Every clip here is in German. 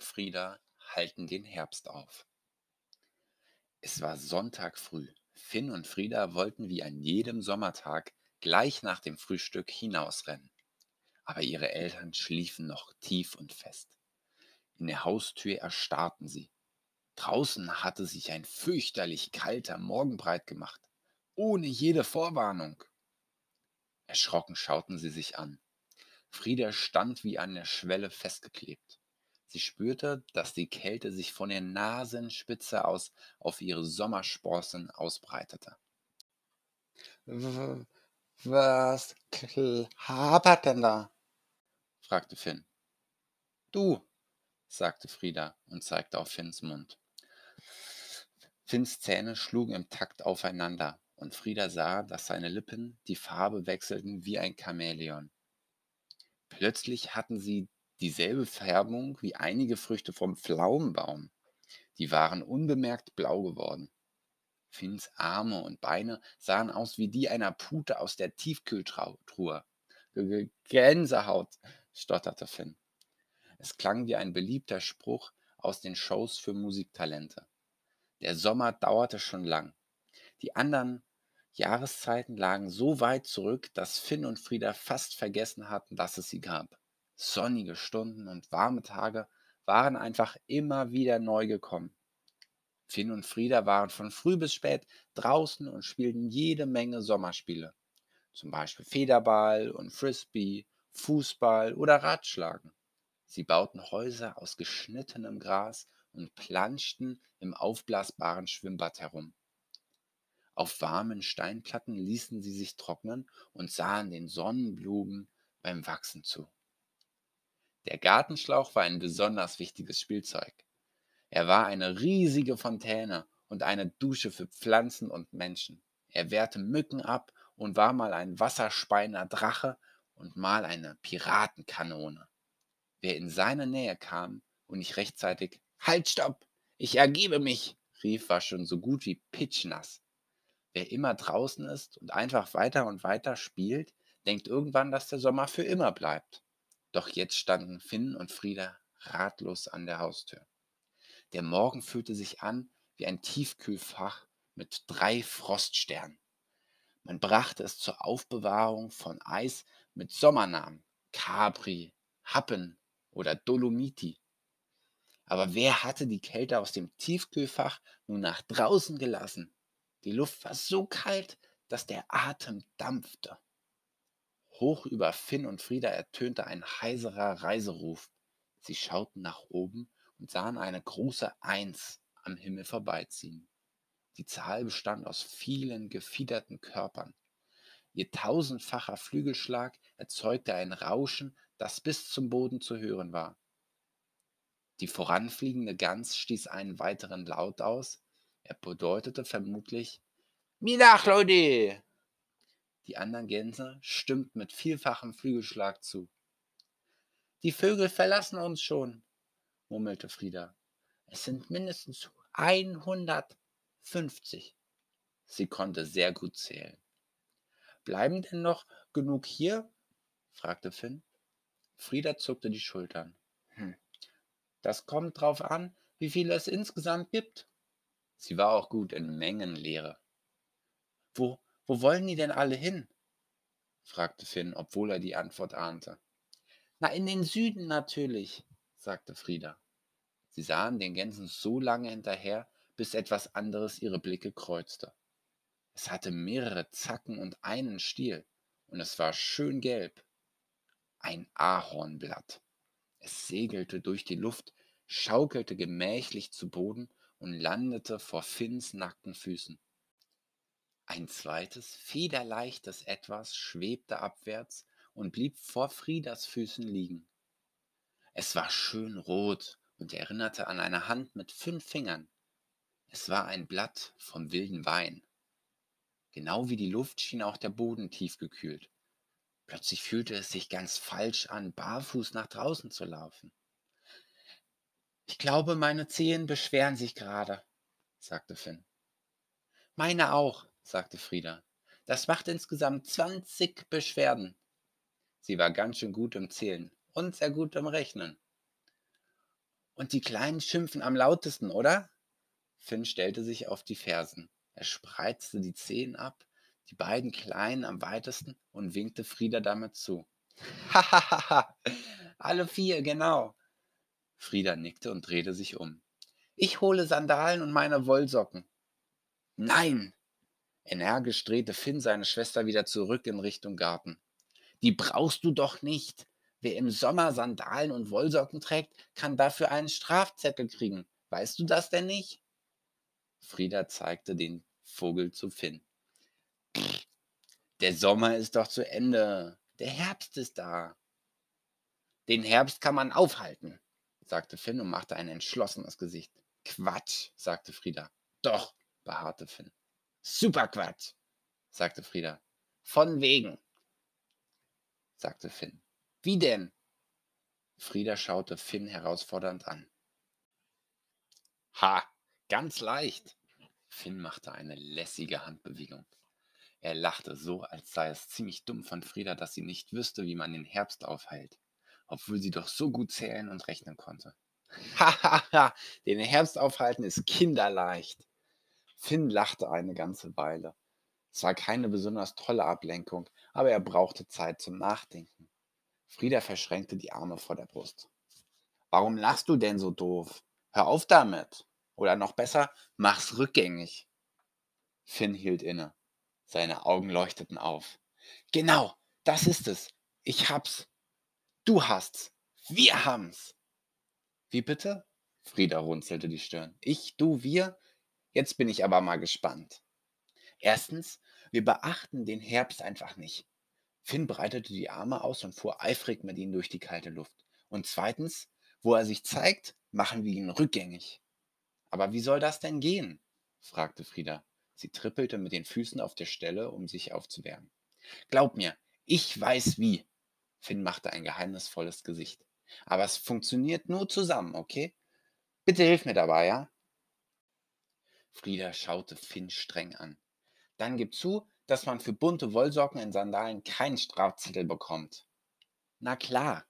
und halten den Herbst auf. Es war Sonntag früh. Finn und Frieda wollten wie an jedem Sommertag gleich nach dem Frühstück hinausrennen. Aber ihre Eltern schliefen noch tief und fest. In der Haustür erstarrten sie. Draußen hatte sich ein fürchterlich kalter Morgen breit gemacht, ohne jede Vorwarnung. Erschrocken schauten sie sich an. Frieda stand wie an der Schwelle festgeklebt. Sie spürte, dass die Kälte sich von der Nasenspitze aus auf ihre Sommersprossen ausbreitete. Was klapert denn da? fragte Finn. Du, sagte Frieda und zeigte auf Finns Mund. Finns Zähne schlugen im Takt aufeinander, und Frieda sah, dass seine Lippen die Farbe wechselten wie ein Chamäleon. Plötzlich hatten sie dieselbe Färbung wie einige Früchte vom Pflaumenbaum. Die waren unbemerkt blau geworden. Finns Arme und Beine sahen aus wie die einer Pute aus der Tiefkühltruhe. Gänsehaut, stotterte Finn. Es klang wie ein beliebter Spruch aus den Shows für Musiktalente. Der Sommer dauerte schon lang. Die anderen Jahreszeiten lagen so weit zurück, dass Finn und Frieda fast vergessen hatten, dass es sie gab. Sonnige Stunden und warme Tage waren einfach immer wieder neu gekommen. Finn und Frieda waren von früh bis spät draußen und spielten jede Menge Sommerspiele. Zum Beispiel Federball und Frisbee, Fußball oder Radschlagen. Sie bauten Häuser aus geschnittenem Gras und planschten im aufblasbaren Schwimmbad herum. Auf warmen Steinplatten ließen sie sich trocknen und sahen den Sonnenblumen beim Wachsen zu. Der Gartenschlauch war ein besonders wichtiges Spielzeug. Er war eine riesige Fontäne und eine Dusche für Pflanzen und Menschen. Er wehrte Mücken ab und war mal ein wasserspeiner Drache und mal eine Piratenkanone. Wer in seine Nähe kam und nicht rechtzeitig Halt, stopp! Ich ergebe mich! rief, war schon so gut wie pitschnass. Wer immer draußen ist und einfach weiter und weiter spielt, denkt irgendwann, dass der Sommer für immer bleibt. Doch jetzt standen Finn und Frieda ratlos an der Haustür. Der Morgen fühlte sich an wie ein Tiefkühlfach mit drei Froststernen. Man brachte es zur Aufbewahrung von Eis mit Sommernamen Capri, Happen oder Dolomiti. Aber wer hatte die Kälte aus dem Tiefkühlfach nun nach draußen gelassen? Die Luft war so kalt, dass der Atem dampfte. Hoch über Finn und Frieda ertönte ein heiserer Reiseruf. Sie schauten nach oben und sahen eine große Eins am Himmel vorbeiziehen. Die Zahl bestand aus vielen gefiederten Körpern. Ihr tausendfacher Flügelschlag erzeugte ein Rauschen, das bis zum Boden zu hören war. Die voranfliegende Gans stieß einen weiteren Laut aus, er bedeutete vermutlich Mittag, Leute! Die anderen Gänse stimmten mit vielfachem Flügelschlag zu. Die Vögel verlassen uns schon, murmelte Frieda. Es sind mindestens 150. Sie konnte sehr gut zählen. Bleiben denn noch genug hier? fragte Finn. Frieda zuckte die Schultern. Hm. Das kommt drauf an, wie viele es insgesamt gibt. Sie war auch gut in Mengenlehre. Wo, wo wollen die denn alle hin? fragte Finn, obwohl er die Antwort ahnte. Na, in den Süden natürlich, sagte Frieda. Sie sahen den Gänsen so lange hinterher, bis etwas anderes ihre Blicke kreuzte. Es hatte mehrere Zacken und einen Stiel, und es war schön gelb. Ein Ahornblatt. Es segelte durch die Luft, schaukelte gemächlich zu Boden und landete vor Finns nackten Füßen. Ein zweites, federleichtes Etwas schwebte abwärts und blieb vor Friedas Füßen liegen. Es war schön rot und erinnerte an eine Hand mit fünf Fingern. Es war ein Blatt vom wilden Wein. Genau wie die Luft schien auch der Boden tiefgekühlt. Plötzlich fühlte es sich ganz falsch an, barfuß nach draußen zu laufen. Ich glaube, meine Zehen beschweren sich gerade, sagte Finn. Meine auch, sagte Frieda. Das macht insgesamt zwanzig Beschwerden. Sie war ganz schön gut im Zählen und sehr gut im Rechnen. Und die Kleinen schimpfen am lautesten, oder? Finn stellte sich auf die Fersen. Er spreizte die Zehen ab, die beiden Kleinen am weitesten und winkte Frieda damit zu. Hahaha, alle vier, genau. Frieda nickte und drehte sich um. Ich hole Sandalen und meine Wollsocken. Nein! Energisch drehte Finn seine Schwester wieder zurück in Richtung Garten. Die brauchst du doch nicht. Wer im Sommer Sandalen und Wollsocken trägt, kann dafür einen Strafzettel kriegen. Weißt du das denn nicht? Frieda zeigte den Vogel zu Finn. Der Sommer ist doch zu Ende. Der Herbst ist da. Den Herbst kann man aufhalten, sagte Finn und machte ein entschlossenes Gesicht. Quatsch, sagte Frieda. Doch, beharrte Finn. Super Quatsch, sagte Frieda. Von wegen, sagte Finn. Wie denn? Frieda schaute Finn herausfordernd an. Ha, ganz leicht. Finn machte eine lässige Handbewegung. Er lachte so, als sei es ziemlich dumm von Frieda, dass sie nicht wüsste, wie man den Herbst aufhält, obwohl sie doch so gut zählen und rechnen konnte. Hahaha, den Herbst aufhalten ist kinderleicht. Finn lachte eine ganze Weile. Es war keine besonders tolle Ablenkung, aber er brauchte Zeit zum Nachdenken. Frieda verschränkte die Arme vor der Brust. Warum lachst du denn so doof? Hör auf damit. Oder noch besser, mach's rückgängig. Finn hielt inne. Seine Augen leuchteten auf. Genau, das ist es. Ich hab's. Du hast's. Wir haben's. Wie bitte? Frieda runzelte die Stirn. Ich, du, wir? Jetzt bin ich aber mal gespannt. Erstens, wir beachten den Herbst einfach nicht. Finn breitete die Arme aus und fuhr eifrig mit ihnen durch die kalte Luft. Und zweitens, wo er sich zeigt, machen wir ihn rückgängig. Aber wie soll das denn gehen? fragte Frieda. Sie trippelte mit den Füßen auf der Stelle, um sich aufzuwärmen. Glaub mir, ich weiß wie. Finn machte ein geheimnisvolles Gesicht. Aber es funktioniert nur zusammen, okay? Bitte hilf mir dabei, ja? Frieda schaute Finn streng an. Dann gib zu, dass man für bunte Wollsocken in Sandalen keinen Strafzettel bekommt. Na klar.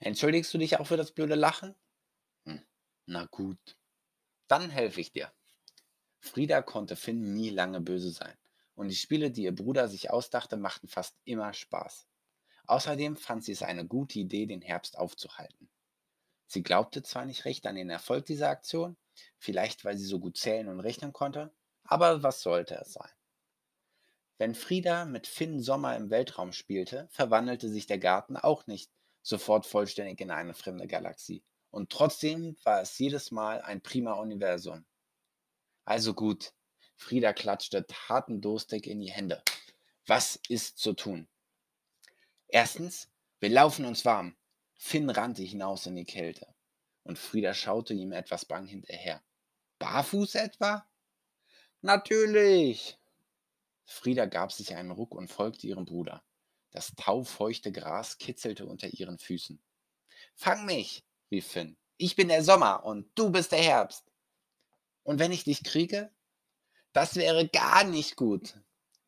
Entschuldigst du dich auch für das blöde Lachen? Hm, na gut. Dann helfe ich dir. Frieda konnte Finn nie lange böse sein. Und die Spiele, die ihr Bruder sich ausdachte, machten fast immer Spaß. Außerdem fand sie es eine gute Idee, den Herbst aufzuhalten. Sie glaubte zwar nicht recht an den Erfolg dieser Aktion, vielleicht weil sie so gut zählen und rechnen konnte, aber was sollte es sein? Wenn Frieda mit Finn Sommer im Weltraum spielte, verwandelte sich der Garten auch nicht sofort vollständig in eine fremde Galaxie. Und trotzdem war es jedes Mal ein prima Universum. Also gut, Frieda klatschte tatendurstig in die Hände. Was ist zu tun? Erstens, wir laufen uns warm. Finn rannte hinaus in die Kälte. Und Frieda schaute ihm etwas bang hinterher. Barfuß etwa? Natürlich! Frieda gab sich einen Ruck und folgte ihrem Bruder. Das taufeuchte Gras kitzelte unter ihren Füßen. Fang mich, rief Finn. Ich bin der Sommer und du bist der Herbst. Und wenn ich dich kriege? Das wäre gar nicht gut.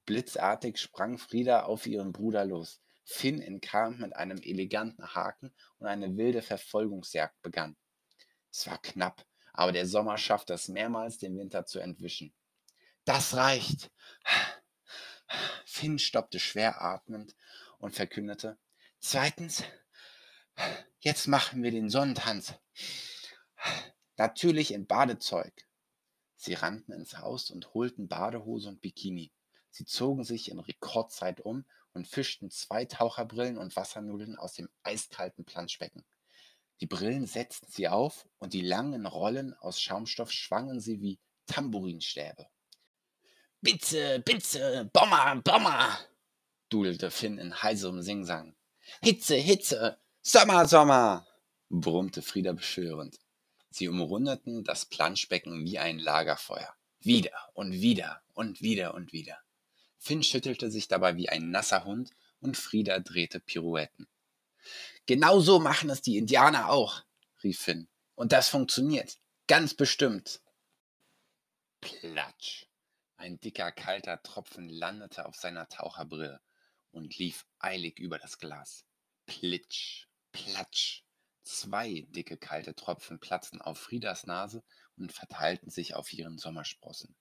Blitzartig sprang Frieda auf ihren Bruder los. Finn entkam mit einem eleganten Haken und eine wilde Verfolgungsjagd begann. Es war knapp, aber der Sommer schaffte es mehrmals, den Winter zu entwischen. Das reicht. Finn stoppte schwer atmend und verkündete, zweitens, jetzt machen wir den Sonnentanz. Natürlich in Badezeug. Sie rannten ins Haus und holten Badehose und Bikini. Sie zogen sich in Rekordzeit um und fischten zwei Taucherbrillen und Wassernudeln aus dem eiskalten Planschbecken. Die Brillen setzten sie auf und die langen Rollen aus Schaumstoff schwangen sie wie Tambourinstäbe. Bitze, Bitze, Bommer, Bommer, dudelte Finn in heiserem Singsang. Hitze, Hitze, Sommer, Sommer, brummte Frieda beschwörend. Sie umrundeten das Planschbecken wie ein Lagerfeuer. Wieder und wieder und wieder und wieder. Finn schüttelte sich dabei wie ein nasser Hund und Frieda drehte Pirouetten. Genau so machen es die Indianer auch, rief Finn. Und das funktioniert. Ganz bestimmt. Platsch. Ein dicker, kalter Tropfen landete auf seiner Taucherbrille und lief eilig über das Glas. Plitsch, platsch. Zwei dicke kalte Tropfen platzten auf Friedas Nase und verteilten sich auf ihren Sommersprossen.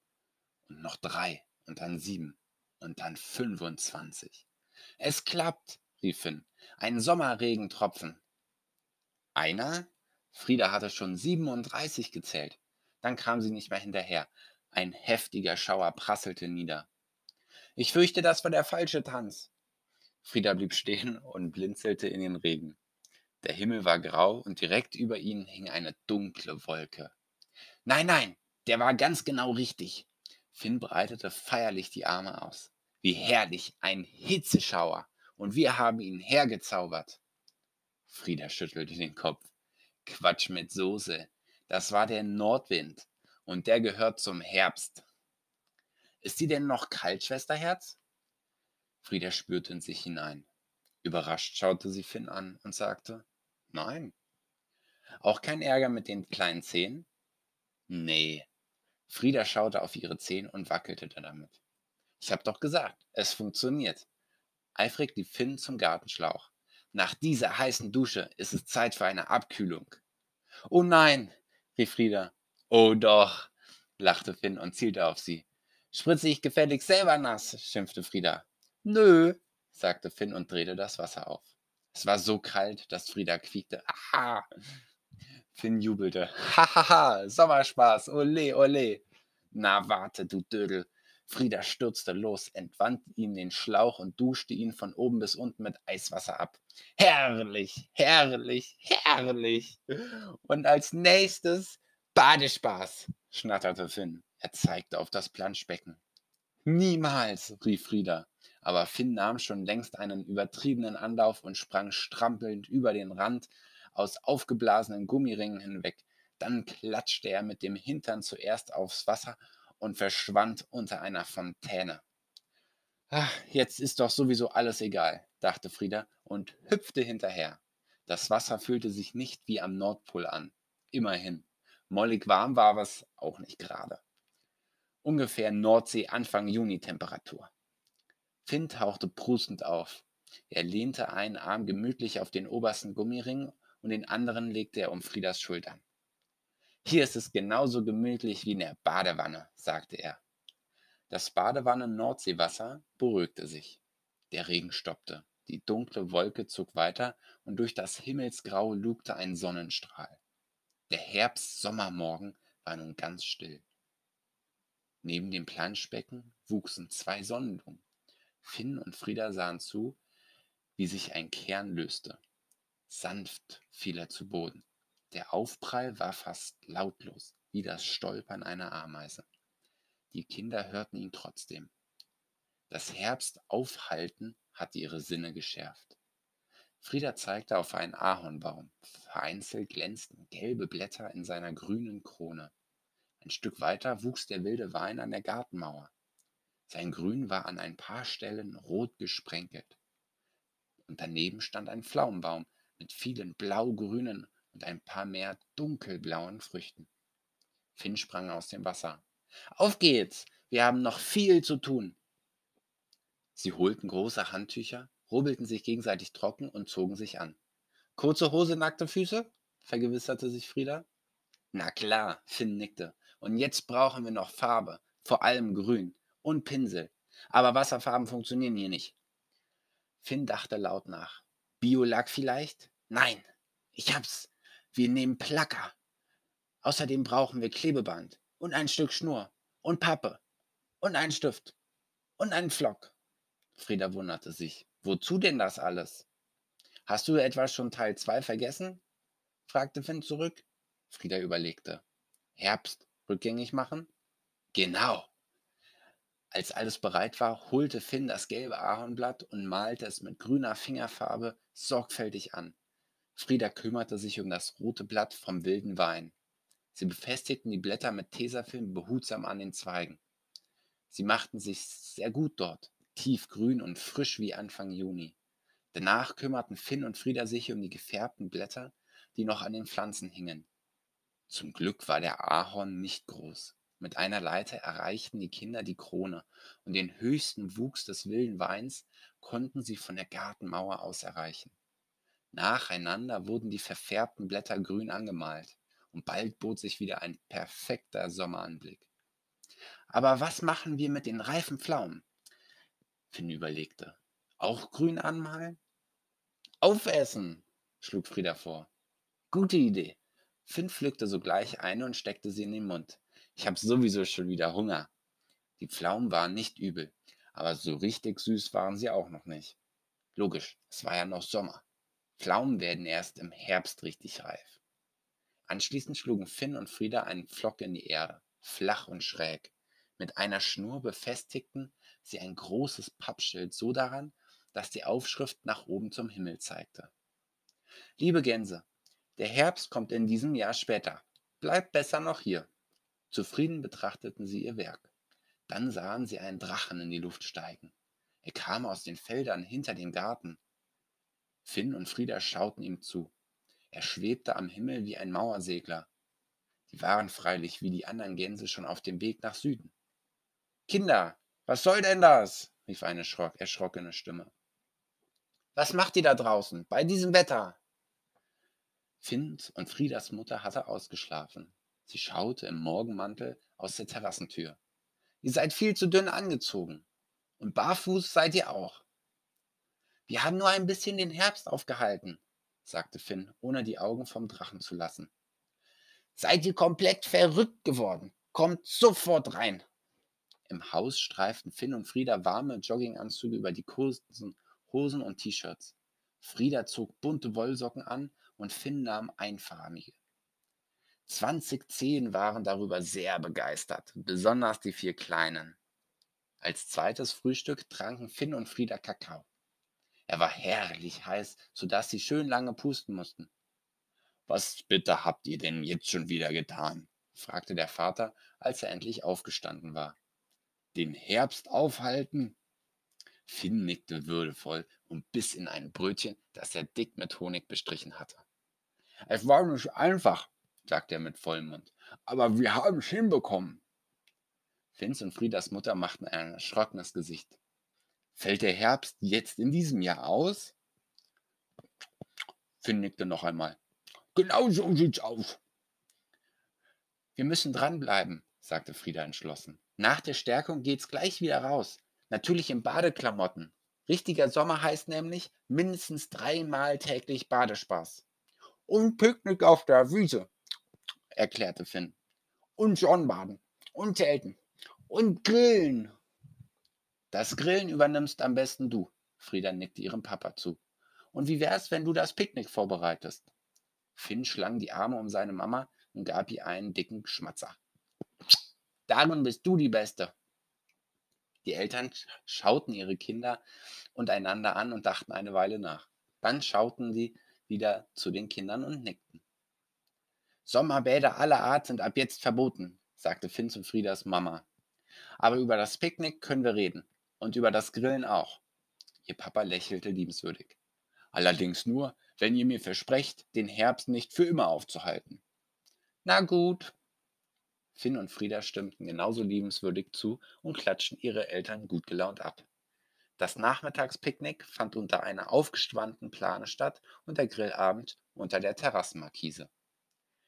Und noch drei und dann sieben und dann 25. Es klappt, rief Finn. Ein Sommerregentropfen. Einer? Frieda hatte schon 37 gezählt. Dann kam sie nicht mehr hinterher. Ein heftiger Schauer prasselte nieder. Ich fürchte, das war der falsche Tanz. Frieda blieb stehen und blinzelte in den Regen. Der Himmel war grau und direkt über ihnen hing eine dunkle Wolke. Nein, nein, der war ganz genau richtig. Finn breitete feierlich die Arme aus. Wie herrlich, ein Hitzeschauer. Und wir haben ihn hergezaubert. Frieda schüttelte den Kopf. Quatsch mit Soße. Das war der Nordwind. Und der gehört zum Herbst. Ist sie denn noch kalt, Schwesterherz? Frieda spürte in sich hinein. Überrascht schaute sie Finn an und sagte, nein. Auch kein Ärger mit den kleinen Zehen? Nee. Frieda schaute auf ihre Zehen und wackelte damit. Ich hab doch gesagt, es funktioniert. Eifrig lief Finn zum Gartenschlauch. Nach dieser heißen Dusche ist es Zeit für eine Abkühlung. Oh nein, rief Frieda. Oh doch, lachte Finn und zielte auf sie. Spritze ich gefälligst selber nass, schimpfte Frieda. Nö, sagte Finn und drehte das Wasser auf. Es war so kalt, dass Frieda quiekte. Aha! Finn jubelte. Hahaha, Sommerspaß, ole, ole. Na warte, du Dödel. Frieda stürzte los, entwand ihm den Schlauch und duschte ihn von oben bis unten mit Eiswasser ab. Herrlich, herrlich, herrlich. Und als nächstes Badespaß, schnatterte Finn. Er zeigte auf das Planschbecken. Niemals, rief Frieda. Aber Finn nahm schon längst einen übertriebenen Anlauf und sprang strampelnd über den Rand aus aufgeblasenen Gummiringen hinweg. Dann klatschte er mit dem Hintern zuerst aufs Wasser und verschwand unter einer Fontäne. Ach, jetzt ist doch sowieso alles egal, dachte Frieda und hüpfte hinterher. Das Wasser fühlte sich nicht wie am Nordpol an. Immerhin. Mollig warm war es auch nicht gerade. Ungefähr Nordsee Anfang Juni Temperatur. Finn tauchte prustend auf. Er lehnte einen Arm gemütlich auf den obersten Gummiring und den anderen legte er um Friedas Schultern. Hier ist es genauso gemütlich wie in der Badewanne, sagte er. Das Badewannen-Nordseewasser beruhigte sich. Der Regen stoppte. Die dunkle Wolke zog weiter und durch das Himmelsgrau lugte ein Sonnenstrahl. Der Herbst-Sommermorgen war nun ganz still. Neben dem Planschbecken wuchsen zwei Sonnenblumen. Finn und Frieda sahen zu, wie sich ein Kern löste. Sanft fiel er zu Boden. Der Aufprall war fast lautlos, wie das Stolpern einer Ameise. Die Kinder hörten ihn trotzdem. Das Herbstaufhalten hatte ihre Sinne geschärft. Frieda zeigte auf einen Ahornbaum. Vereinzelt glänzten gelbe Blätter in seiner grünen Krone. Ein Stück weiter wuchs der wilde Wein an der Gartenmauer. Sein Grün war an ein paar Stellen rot gesprenkelt. Und daneben stand ein Pflaumenbaum mit vielen blau-grünen und ein paar mehr dunkelblauen Früchten. Finn sprang aus dem Wasser. Auf geht's! Wir haben noch viel zu tun. Sie holten große Handtücher, rubbelten sich gegenseitig trocken und zogen sich an. Kurze Hose, nackte Füße? vergewisserte sich Frieda. Na klar, Finn nickte. Und jetzt brauchen wir noch Farbe, vor allem grün und Pinsel. Aber Wasserfarben funktionieren hier nicht. Finn dachte laut nach. Biolack vielleicht? Nein, ich hab's. Wir nehmen Placker. Außerdem brauchen wir Klebeband und ein Stück Schnur und Pappe und einen Stift und einen Flock. Frieda wunderte sich. Wozu denn das alles? Hast du etwa schon Teil 2 vergessen? fragte Finn zurück. Frieda überlegte. Herbst rückgängig machen? Genau. Als alles bereit war, holte Finn das gelbe Ahornblatt und malte es mit grüner Fingerfarbe sorgfältig an. Frieda kümmerte sich um das rote Blatt vom wilden Wein. Sie befestigten die Blätter mit Tesafilm behutsam an den Zweigen. Sie machten sich sehr gut dort, tiefgrün und frisch wie Anfang Juni. Danach kümmerten Finn und Frieda sich um die gefärbten Blätter, die noch an den Pflanzen hingen. Zum Glück war der Ahorn nicht groß. Mit einer Leiter erreichten die Kinder die Krone, und den höchsten Wuchs des wilden Weins konnten sie von der Gartenmauer aus erreichen. Nacheinander wurden die verfärbten Blätter grün angemalt, und bald bot sich wieder ein perfekter Sommeranblick. Aber was machen wir mit den reifen Pflaumen? Finn überlegte. Auch grün anmalen? Aufessen, schlug Frieda vor. Gute Idee. Finn pflückte sogleich eine und steckte sie in den Mund. Ich habe sowieso schon wieder Hunger. Die Pflaumen waren nicht übel, aber so richtig süß waren sie auch noch nicht. Logisch, es war ja noch Sommer. Pflaumen werden erst im Herbst richtig reif. Anschließend schlugen Finn und Frieda einen Pflock in die Erde, flach und schräg. Mit einer Schnur befestigten sie ein großes Pappschild so daran, dass die Aufschrift nach oben zum Himmel zeigte. Liebe Gänse, der Herbst kommt in diesem Jahr später. Bleibt besser noch hier. Zufrieden betrachteten sie ihr Werk. Dann sahen sie einen Drachen in die Luft steigen. Er kam aus den Feldern hinter dem Garten. Finn und Frieda schauten ihm zu. Er schwebte am Himmel wie ein Mauersegler. Die waren freilich wie die anderen Gänse schon auf dem Weg nach Süden. Kinder, was soll denn das? rief eine erschrockene Stimme. Was macht ihr da draußen, bei diesem Wetter? Finns und Friedas Mutter hatte ausgeschlafen. Sie schaute im Morgenmantel aus der Terrassentür. Ihr seid viel zu dünn angezogen. Und barfuß seid ihr auch. Wir haben nur ein bisschen den Herbst aufgehalten, sagte Finn, ohne die Augen vom Drachen zu lassen. Seid ihr komplett verrückt geworden? Kommt sofort rein. Im Haus streiften Finn und Frieda warme Jogginganzüge über die kurzen Hosen und T-Shirts. Frieda zog bunte Wollsocken an und Finn nahm einfarbige. 20 Zehen waren darüber sehr begeistert, besonders die vier Kleinen. Als zweites Frühstück tranken Finn und Frieda Kakao. Er war herrlich heiß, sodass sie schön lange pusten mussten. Was bitte habt ihr denn jetzt schon wieder getan? fragte der Vater, als er endlich aufgestanden war. Den Herbst aufhalten? Finn nickte würdevoll und biss in ein Brötchen, das er dick mit Honig bestrichen hatte. Es war nicht einfach, sagte er mit vollem Mund, aber wir haben es hinbekommen. Finns und Friedas Mutter machten ein erschrockenes Gesicht. Fällt der Herbst jetzt in diesem Jahr aus? Finn nickte noch einmal. Genau so sieht's aus. Wir müssen dranbleiben, sagte Frieda entschlossen. Nach der Stärkung geht's gleich wieder raus. Natürlich in Badeklamotten. Richtiger Sommer heißt nämlich mindestens dreimal täglich Badespaß. Und Picknick auf der Wiese, erklärte Finn. Und Sonnenbaden. Und Zelten. Und Grillen. Das Grillen übernimmst am besten du. Frieda nickte ihrem Papa zu. Und wie wär's, wenn du das Picknick vorbereitest? Finn schlang die Arme um seine Mama und gab ihr einen dicken Schmatzer. Darin bist du die Beste. Die Eltern schauten ihre Kinder und einander an und dachten eine Weile nach. Dann schauten sie wieder zu den Kindern und nickten. Sommerbäder aller Art sind ab jetzt verboten, sagte Finn zu Friedas Mama. Aber über das Picknick können wir reden. Und über das Grillen auch. Ihr Papa lächelte liebenswürdig. Allerdings nur, wenn ihr mir versprecht, den Herbst nicht für immer aufzuhalten. Na gut. Finn und Frieda stimmten genauso liebenswürdig zu und klatschten ihre Eltern gut gelaunt ab. Das Nachmittagspicknick fand unter einer aufgespannten Plane statt und der Grillabend unter der Terrassenmarkise.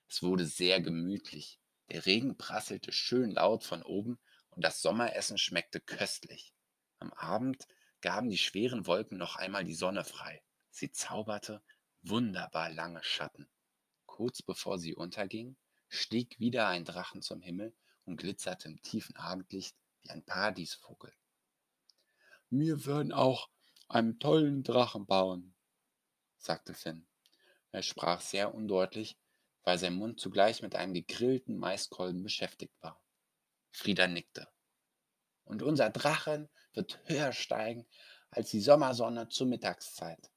Es wurde sehr gemütlich. Der Regen prasselte schön laut von oben und das Sommeressen schmeckte köstlich. Am Abend gaben die schweren Wolken noch einmal die Sonne frei. Sie zauberte wunderbar lange Schatten. Kurz bevor sie unterging, stieg wieder ein Drachen zum Himmel und glitzerte im tiefen Abendlicht wie ein Paradiesvogel. Wir würden auch einen tollen Drachen bauen, sagte Finn. Er sprach sehr undeutlich, weil sein Mund zugleich mit einem gegrillten Maiskolben beschäftigt war. Frieda nickte. Und unser Drachen wird höher steigen als die Sommersonne zur Mittagszeit.